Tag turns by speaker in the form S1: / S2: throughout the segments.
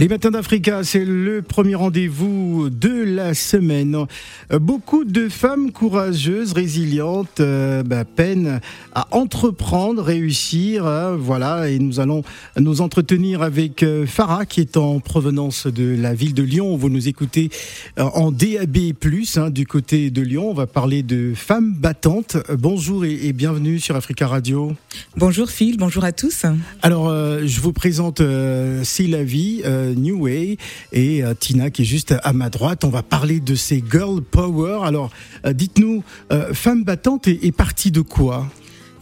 S1: Les matins d'Africa, c'est le premier rendez-vous de la semaine. Beaucoup de femmes courageuses, résilientes, euh, bah, peinent à entreprendre, réussir. hein, voilà, et nous allons nous entretenir avec euh, Farah, qui est en provenance de la ville de Lyon. Vous nous écoutez euh, en DAB+, hein, du côté de Lyon. On va parler de femmes battantes. Euh, Bonjour et, et bienvenue sur Africa Radio.
S2: Bonjour Phil, bonjour à tous.
S1: Alors, euh, je vous présente euh, C'est la vie, euh, New Way, et euh, Tina qui est juste à ma droite. On va parler de ces girl power. Alors, euh, dites-nous, euh, femme battante est, est partie de quoi?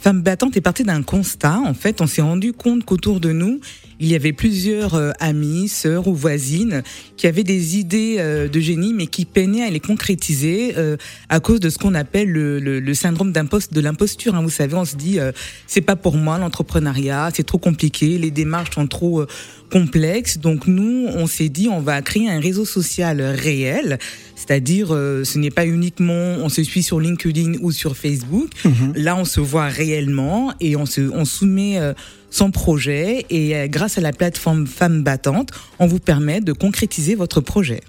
S2: Femme battante est partie d'un constat. En fait, on s'est rendu compte qu'autour de nous, il y avait plusieurs euh, amies, sœurs ou voisines qui avaient des idées euh, de génie, mais qui peinaient à les concrétiser euh, à cause de ce qu'on appelle le, syndrome de l'imposture. hein. Vous savez, on se dit, c'est pas pour moi l'entrepreneuriat, c'est trop compliqué, les démarches sont trop complexes. Donc nous, on s'est dit, on va créer un réseau social réel, c'est-à-dire, euh, ce n'est pas uniquement on se suit sur LinkedIn ou sur Facebook. Là, on se voit réellement et on se, on soumet euh, son projet et euh, grâce à la plateforme Femmes Battantes, on vous permet de concrétiser votre projet.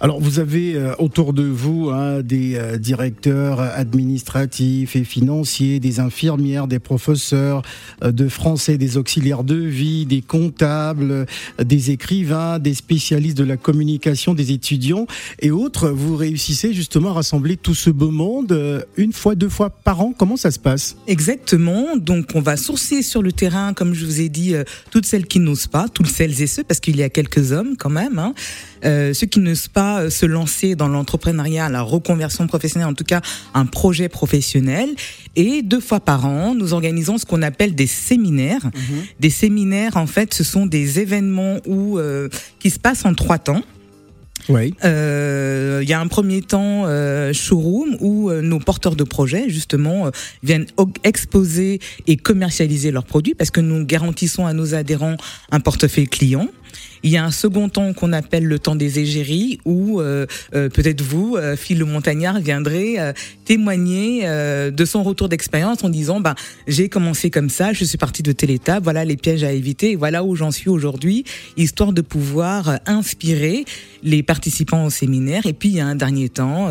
S1: Alors, vous avez euh, autour de vous hein, des euh, directeurs administratifs et financiers, des infirmières, des professeurs euh, de français, des auxiliaires de vie, des comptables, des écrivains, des spécialistes de la communication, des étudiants et autres. Vous réussissez justement à rassembler tout ce beau monde une fois, deux fois par an. Comment ça se passe?
S2: Exactement. Donc, on va sourcer sur le terrain, comme je vous ai dit, toutes celles qui n'osent pas, toutes celles et ceux, parce qu'il y a quelques hommes quand même, hein, euh, ceux qui n'osent pas euh, se lancer dans l'entrepreneuriat, la reconversion professionnelle, en tout cas un projet professionnel. Et deux fois par an, nous organisons ce qu'on appelle des séminaires. Des séminaires, en fait, ce sont des événements où euh, qui se passent en trois temps.
S1: Oui.
S2: Euh, Il y a un premier temps euh, showroom où euh, nos porteurs de projets justement euh, viennent exposer et commercialiser leurs produits parce que nous garantissons à nos adhérents un portefeuille client. Il y a un second temps qu'on appelle le temps des égéries où euh, euh, peut-être vous, euh, Phil le Montagnard, viendrez témoigner de son retour d'expérience en disant ben j'ai commencé comme ça, je suis parti de telle étape, voilà les pièges à éviter, et voilà où j'en suis aujourd'hui, histoire de pouvoir inspirer les participants au séminaire. Et puis il y a un dernier temps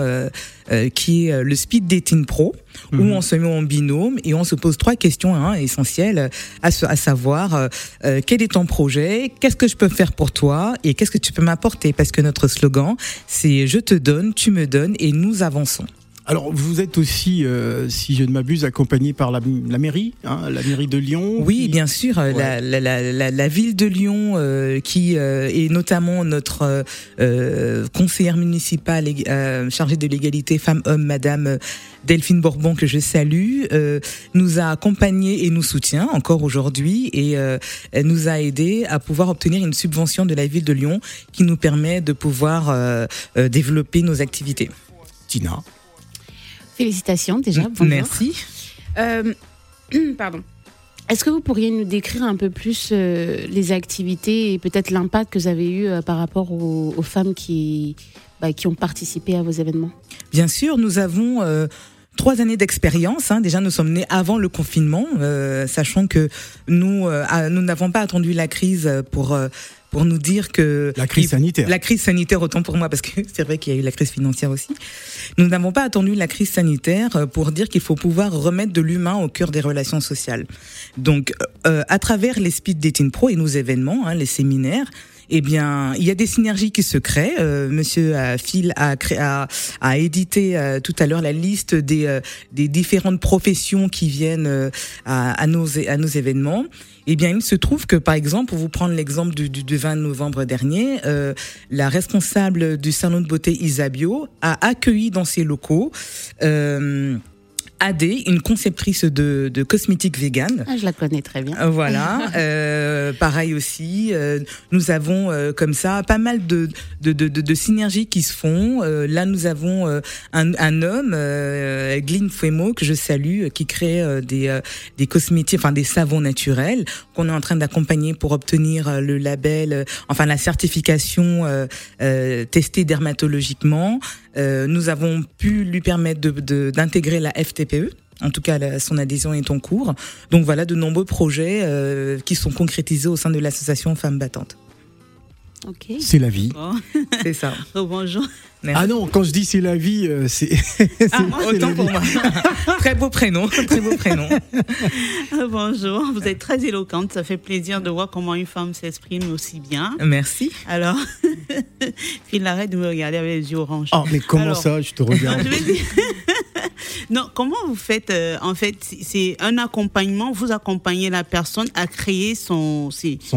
S2: qui est le speed dating pro où on se met en binôme et on se pose trois questions hein, essentielles à, à savoir quel est ton projet, qu'est-ce que je peux faire pour toi et qu'est-ce que tu peux m'apporter? Parce que notre slogan c'est je te donne, tu me donnes et nous avançons.
S1: Alors, vous êtes aussi, euh, si je ne m'abuse, accompagné par la, la mairie, hein, la mairie de Lyon.
S2: Oui,
S1: qui-
S2: bien sûr, euh, la, ville de Lyon, euh, qui euh, est notamment notre conseillère municipale chargée de l'égalité femmes-hommes, Madame Delphine Bourbon, que je salue, nous a accompagnés et nous soutient encore aujourd'hui et elle nous a aidés à pouvoir obtenir une subvention de la ville de Lyon qui nous permet de pouvoir développer nos activités.
S1: Tina.
S3: Félicitations déjà. bonjour.
S2: Merci.
S3: Euh, pardon. Est-ce que vous pourriez nous décrire un peu plus euh, les activités et peut-être l'impact que vous avez eu euh, par rapport aux, aux femmes qui, bah, qui ont participé à vos événements?
S2: Bien sûr, nous avons trois années d'expérience. hein. Déjà, nous sommes nés avant le confinement, euh, sachant que nous euh, nous n'avons pas attendu la crise pour euh, pour nous dire que
S1: La crise sanitaire.
S2: La crise sanitaire, autant pour moi, parce que c'est vrai qu'il y a eu la crise financière aussi. Nous n'avons pas attendu la crise sanitaire euh, pour dire qu'il faut pouvoir remettre de l'humain au cœur des relations sociales. Donc, euh, à travers les Speed Dating Pro et nos événements, hein, les séminaires, eh bien, il y a des synergies qui se créent. Euh, Monsieur euh, Phil a, créé, a, a édité euh, tout à l'heure la liste des, euh, des différentes professions qui viennent à, à, nos, à nos événements. Eh bien, il se trouve que, par exemple, pour vous prendre l'exemple du, du, du 20 novembre dernier, euh, la responsable du salon de beauté Isabio a accueilli dans ses locaux euh, Adé, une conceptrice de, de cosmétiques vegan.
S3: ah, Je la connais très bien.
S2: Voilà. pareil aussi, euh, nous avons euh, comme ça pas mal de de, de, de, de synergies qui se font. Euh, là, nous avons un, un homme, euh, Glyn Fuemo, que je salue, qui crée des des cosmétiques, enfin des savons naturels qu'on est en train d'accompagner pour obtenir le label, enfin la certification euh, testée dermatologiquement. Euh, nous avons pu lui permettre de- de- d'intégrer la FTPE En tout cas, la- son adhésion est en cours. Donc voilà de nombreux projets euh, qui sont concrétisés au sein de l'association Femmes Battantes.
S3: Ok.
S1: C'est la vie.
S4: Bon,
S2: C'est ça.
S4: oh, bonjour.
S2: Merci.
S1: Ah non, quand je dis c'est la vie, euh, c'est.
S2: Ah, autant
S1: la
S2: pour
S1: vie.
S2: moi. très beau prénom, très beau prénom.
S4: Ah, Bonjour, vous êtes très éloquente. Ça fait plaisir de voir comment une femme s'exprime aussi bien.
S2: Merci.
S4: Alors, Phil arrête de me regarder avec les yeux oranges.
S1: Ah, mais comment
S4: Alors,
S1: ça, je te regarde?
S4: je vais dire- Non, comment vous faites euh, En fait, c'est- un accompagnement. Vous accompagnez la personne à créer son,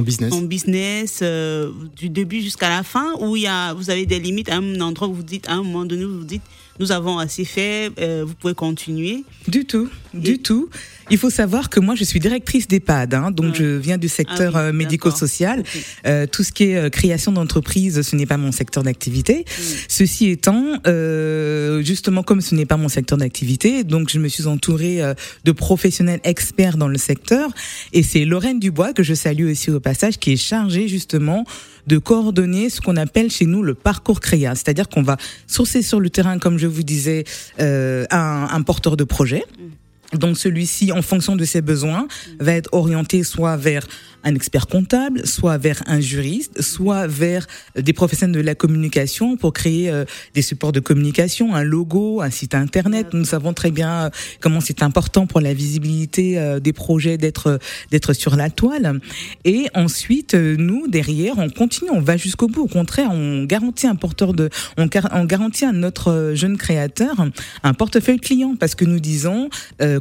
S1: business.
S4: son business euh, du début jusqu'à la fin, ou il y a, vous avez des limites à un endroit où vous dites, à un moment donné, vous dites, nous avons assez fait, euh, vous pouvez continuer.
S2: Du tout, du tout. Il faut savoir que moi, je suis directrice d'EHPAD, hein, donc
S4: Ouais.
S2: je viens du secteur
S4: Ah oui,
S2: euh, médico-social. Euh, tout ce qui est euh, création d'entreprise, ce n'est pas mon secteur d'activité. Ceci étant, euh, justement, comme ce n'est pas mon secteur d'activité, donc je me suis entourée de professionnels experts dans le secteur. Et c'est Lorraine Dubois, que je salue aussi au passage, qui est chargée justement de coordonner ce qu'on appelle chez nous le parcours créa. C'est-à-dire qu'on va sourcer sur le terrain, comme je vous disais, euh, un, un porteur de projet. Donc celui-ci, en fonction de ses besoins, va être orienté soit vers un expert comptable, soit vers un juriste, soit vers des professionnels de la communication pour créer euh, des supports de communication, un logo, un site internet. Nous savons très bien euh, comment c'est important pour la visibilité euh, des projets d'être d'être sur la toile. Et ensuite, nous derrière, on continue, on va jusqu'au bout. Au contraire, on garantit un porteur de, on, gar- on garantit à notre jeune créateur un portefeuille client parce que nous disons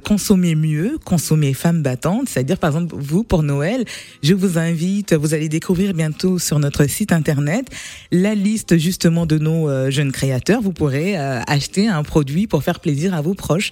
S2: consommer mieux, consommer femme battante. C'est-à-dire, par exemple, vous pour Noël, je vous invite, vous allez découvrir bientôt sur notre site internet la liste justement de nos euh, jeunes créateurs. Vous pourrez euh, acheter un produit pour faire plaisir à vos proches.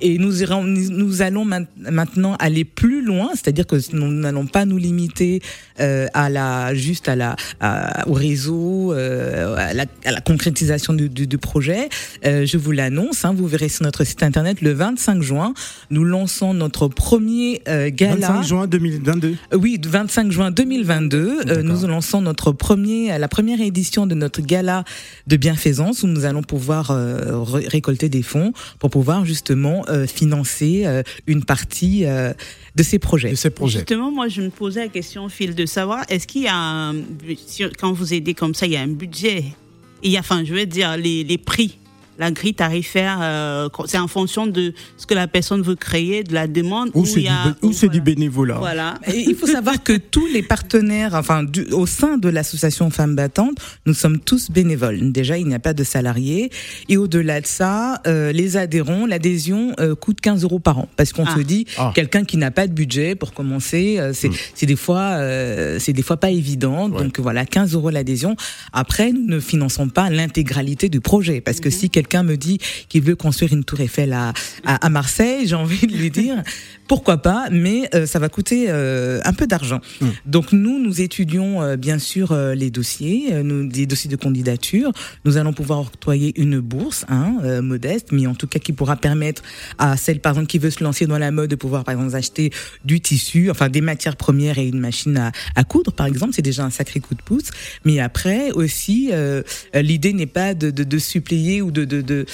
S2: Et nous irons, nous allons main- maintenant aller plus loin, c'est-à-dire que nous n'allons pas nous limiter euh, à la juste à la à- au réseau, à, la, à la concrétisation du, du, du projet. Je vous l'annonce, hein, vous verrez sur notre site internet le 25 juin, nous lançons notre premier euh, gala.
S1: 25 juin 2022.
S2: Euh, Oui, du 25 juin 2022, euh, nous lançons notre premier, la première édition de notre gala de bienfaisance où nous allons pouvoir euh, ré- récolter des fonds pour pouvoir justement euh, financer euh, une partie euh, de ces projets.
S1: de ces projets.
S4: Justement, moi, je me posais la question, Phil, de savoir, est-ce qu'il y a, un, quand vous aidez comme ça, il y a un budget Il y a, enfin, je veux dire, les, les prix, la grille tarifaire, euh, c'est en fonction de ce que la personne veut créer, de la demande.
S1: Ou c'est du, bénévolat.
S4: Voilà.
S2: Et il faut savoir que tous les partenaires, enfin, du- au sein de l'association Femmes Battantes, nous sommes tous bénévoles. Déjà, il n'y a pas de salariés. Et au-delà de ça, euh, les adhérents, l'adhésion euh, coûte 15 euros par an. Parce qu'on
S4: Ah.
S2: se dit,
S1: Ah.
S2: quelqu'un qui n'a pas de budget pour commencer, euh, c'est c'est des fois, euh, c'est des fois pas évident.
S1: Ouais.
S2: Donc voilà, 15 euros l'adhésion. Après, nous ne finançons pas l'intégralité du projet. Parce que si quelqu'un me dit qu'il veut construire une tour Eiffel à Marseille, j'ai envie de lui dire, pourquoi pas, mais euh, ça va coûter euh, un peu d'argent. Donc nous, nous étudions euh, bien sûr euh, les dossiers, euh, nous, des dossiers de candidature. Nous allons pouvoir octroyer une bourse, hein, euh, modeste, mais en tout cas qui pourra permettre à celle, par exemple, qui veut se lancer dans la mode de pouvoir, par exemple, acheter du tissu, enfin des matières premières et une machine à, à coudre, par exemple. C'est déjà un sacré coup de pouce. Mais après aussi, l'idée n'est pas de, de, de suppléer ou de, de, de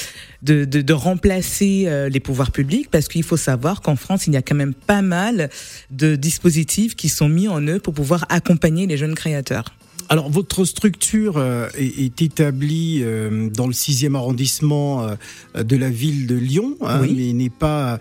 S2: de, de, remplacer euh, les pouvoirs publics parce qu'il faut savoir qu'en France, il y a quand même pas mal de dispositifs qui sont mis en œuvre pour pouvoir accompagner les jeunes créateurs.
S1: Alors, votre structure euh, est, est établie euh, dans le 6e arrondissement euh, de la ville de Lyon, hein,
S2: Oui.
S1: mais n'est pas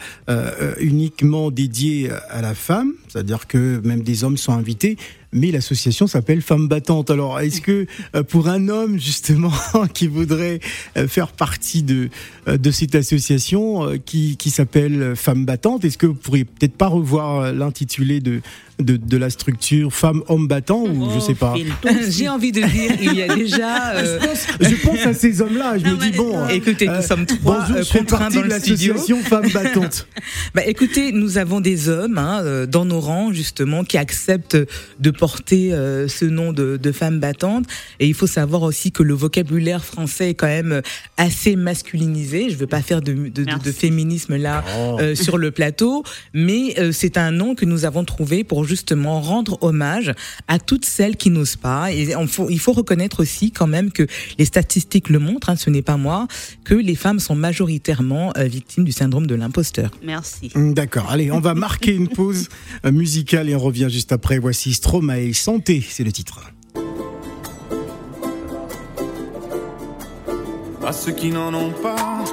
S1: uniquement dédiée à la femme, c'est-à-dire que même des hommes sont invités. Mais l'association s'appelle Femmes Battantes. Alors, est-ce que euh, pour un homme justement qui voudrait euh, faire partie de euh, de cette association euh, qui qui s'appelle Femmes Battantes, est-ce que vous pourriez peut-être pas revoir euh, l'intitulé de, de de la structure Femmes Hommes Battants ou je
S4: Oh,
S1: sais pas.
S4: Aussi.
S2: J'ai envie de dire, il y a déjà. euh,
S1: Je pense à ces hommes-là. Je
S4: Non,
S1: me dis bon. euh,
S2: Écoutez, nous sommes trois
S1: bonjour,
S2: euh,
S1: je fais
S2: contraints
S1: partie
S2: dans
S1: de l'association Femmes Battantes.
S2: Bah, écoutez, nous avons des hommes hein, euh, dans nos justement qui acceptent de porter euh, ce nom de, de femme battante. Et il faut savoir aussi que le vocabulaire français est quand même assez masculinisé. Je veux pas faire de, de, de-
S4: Merci.
S2: de féminisme là
S1: Oh.
S2: euh, sur le plateau, mais euh, c'est un nom que nous avons trouvé pour justement rendre hommage à toutes celles qui n'osent pas. Et on faut- il faut reconnaître aussi quand même que les statistiques le montrent, hein, ce n'est pas moi, que les femmes sont majoritairement euh, victimes du syndrome de l'imposteur.
S4: Merci.
S1: D'accord, allez, on va marquer une pause musicale et on revient juste après. Voici Stromae, Santé, c'est le titre.
S5: à ceux qui n'en ont pas,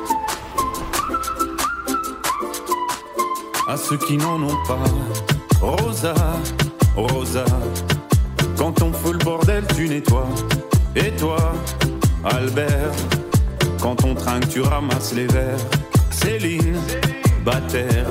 S5: à ceux qui n'en ont pas. Rosa, Rosa, quand on fout le bordel, tu nettoies. Et toi, Albert, quand on trinque, tu ramasses les verres. Céline, Bataire,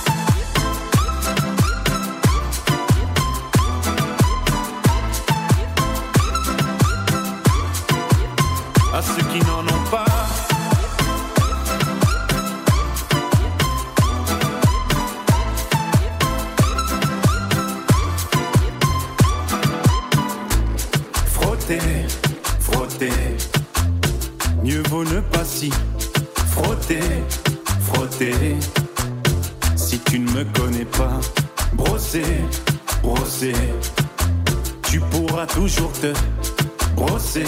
S5: Te brosser,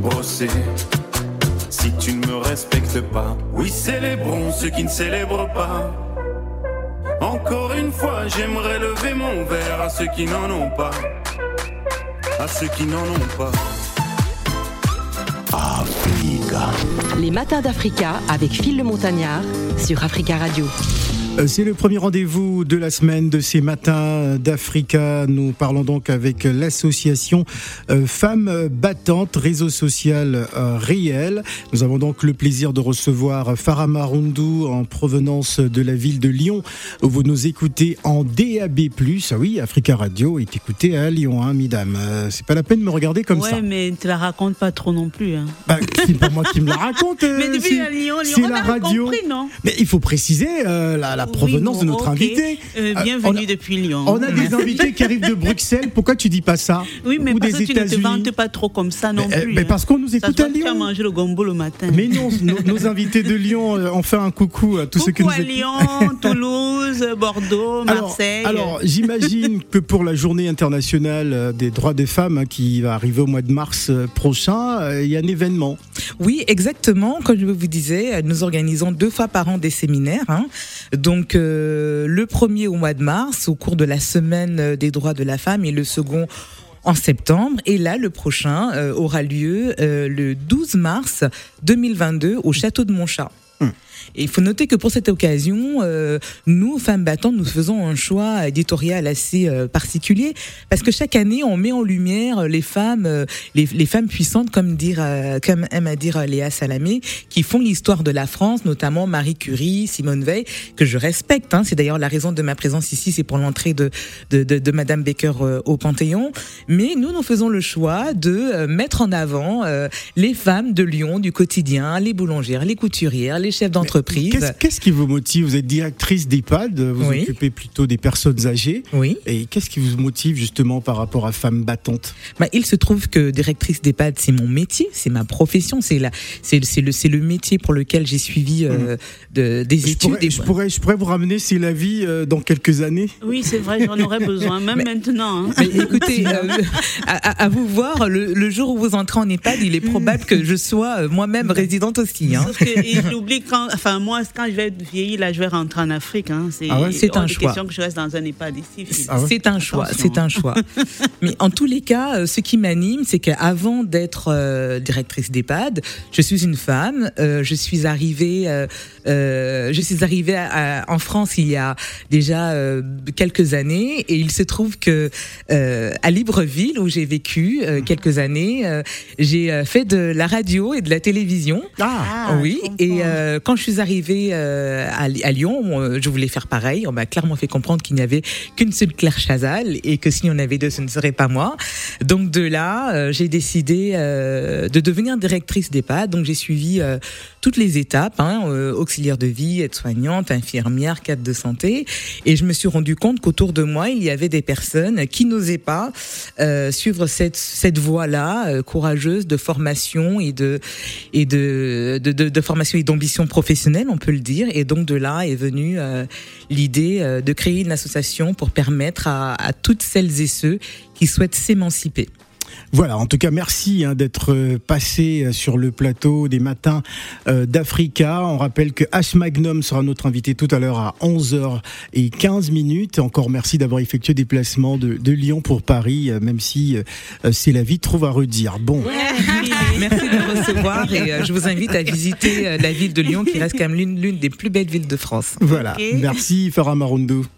S5: brosser. Si tu ne me respectes pas, oui, célébrons ceux qui ne célèbrent pas. Encore une fois, j'aimerais lever mon verre à ceux qui n'en ont pas. À ceux qui n'en ont pas.
S6: Les matins d'Africa avec Phil le Montagnard sur Africa Radio.
S1: Euh, C'est le premier rendez-vous de la semaine de ces matins d'Africa. Nous parlons donc avec l'association euh, Femmes Battantes, réseau social euh, réel. Nous avons donc le plaisir de recevoir Farah Marundou en provenance de la ville de Lyon, où vous nous écoutez en DAB+. Ah oui, Africa Radio est écouté à Lyon, hein, mesdames. C'est pas la peine de me regarder comme
S4: ouais,
S1: ça.
S4: mais tu la racontes pas trop non plus. Hein.
S1: Bah, c'est pas moi qui me la raconte.
S4: mais depuis Lyon, Lyon, on
S1: la
S4: avait
S1: radio.
S4: compris, non?
S1: Mais il faut préciser euh, la, la provenance
S4: Oui,
S1: de notre invité.
S4: Euh,
S1: Euh,
S4: bienvenue depuis Lyon.
S1: On a des invités qui arrivent de Bruxelles. Pourquoi tu dis pas ça?
S4: Oui, mais
S1: Ou
S4: parce
S1: des
S4: que tu ne te vantes pas trop comme ça non
S1: Mais, euh,
S4: plus.
S1: mais
S4: hein.
S1: parce qu'on nous écoute à
S4: que Tu as
S1: Lyon.
S4: mangé le gombo le matin.
S1: Mais non, nos, nos invités de Lyon, euh, on fait un coucou à tous ceux qui
S4: Coucou
S1: nous
S4: à
S1: écoutent.
S4: Lyon, Toulouse, Bordeaux,
S1: Alors,
S4: Marseille.
S1: alors j'imagine que pour la journée internationale des droits des femmes hein, qui va arriver au mois de mars prochain, euh, il y a un événement.
S2: Oui, exactement. Comme je vous disais, nous organisons deux fois par an des séminaires. hein. Donc, euh, le premier au mois de mars, au cours de la semaine des droits de la femme, et le second en septembre. Et là, le prochain euh, aura lieu euh, le 12 mars 2022 au château de Montchat. Et il faut noter que pour cette occasion, euh, nous, femmes battantes, nous faisons un choix éditorial assez euh, particulier parce que chaque année, on met en lumière les femmes, euh, les, les femmes puissantes, comme dire, euh, comme aime à dire Léa Salamé, qui font l'histoire de la France, notamment Marie Curie, Simone Veil, que je respecte. Hein, c'est d'ailleurs la raison de ma présence ici, c'est pour l'entrée de, de, de, de Madame Baker euh, au Panthéon. Mais nous, nous faisons le choix de euh, mettre en avant les femmes de Lyon du quotidien, les boulangères, les couturières, les chefs d'entreprise entreprise.
S1: Qu'est-ce qui vous motive? Vous êtes directrice d'EHPAD, vous
S2: Oui.
S1: occupez plutôt des personnes âgées.
S2: Oui.
S1: Et qu'est-ce qui vous motive justement par rapport à Femmes battantes?
S2: Bah, il se trouve que directrice d'EHPAD, c'est mon métier, c'est ma profession, c'est la, c'est, c'est le, c'est le métier pour lequel j'ai suivi euh, de, des
S1: je
S2: études.
S1: pourrais,
S2: et-
S1: je, pourrais, je pourrais vous ramener C'est la vie euh, dans quelques années
S4: Oui, c'est vrai, j'en aurais besoin, même maintenant. hein.
S2: Mais écoutez, euh, à, vous voir, le, le jour où vous entrez en EHPAD, il est probable que je sois moi-même résidente aussi. Hein.
S4: Sauf que et j'oublie quand, enfin moi, quand je vais être vieillie, là, je vais rentrer en Afrique. Hein. C'est
S1: Ah ouais?
S2: Un choix.
S4: question que je reste dans un EHPAD ici.
S1: Ah ouais?
S2: C'est un choix, c'est un choix. Mais en tous les cas, euh, ce qui m'anime, c'est qu'avant d'être euh, directrice d'EHPAD, je suis une femme. euh, je suis arrivée, euh, euh, je suis arrivée à- à- en France il y a déjà euh, quelques années, et il se trouve que euh, à Libreville, où j'ai vécu euh, quelques années, euh, j'ai euh, fait de la radio et de la télévision.
S1: Ah,
S2: oui, et euh, quand je suis arrivée euh, à, à Lyon, on- je voulais faire pareil. On m'a clairement fait comprendre qu'il n'y avait qu'une seule Claire Chazal et que s'il y en avait deux, ce ne serait pas moi. Donc de là, euh, j'ai décidé euh, de devenir directrice d'EHPAD. Donc j'ai suivi toutes les étapes, hein, euh, auxiliaire de vie, aide-soignante, infirmière, cadre de santé. Et je me suis rendu compte qu'autour de moi, il y avait des personnes qui n'osaient pas euh, suivre cette, cette voie-là, euh, courageuse de formation et de et de, de, formation et d'ambition professionnelle, on peut le dire. Et donc de là est venue euh, l'idée de créer une association pour permettre à toutes celles et ceux qui souhaitent s'émanciper.
S1: Voilà, en tout cas, merci hein, d'être euh, passé euh, sur le plateau des matins euh, d'Africa. On rappelle que H Magnum sera notre invité tout à l'heure à 11h15 minutes. Encore merci d'avoir effectué des placements de, de Lyon pour Paris, euh, même si euh, c'est la vie trouve à redire. Bon,
S2: Merci de me recevoir et euh, je vous invite à visiter euh, la ville de Lyon qui reste quand même l'une des plus belles villes de France.
S1: voilà. Merci Farah Maroundou.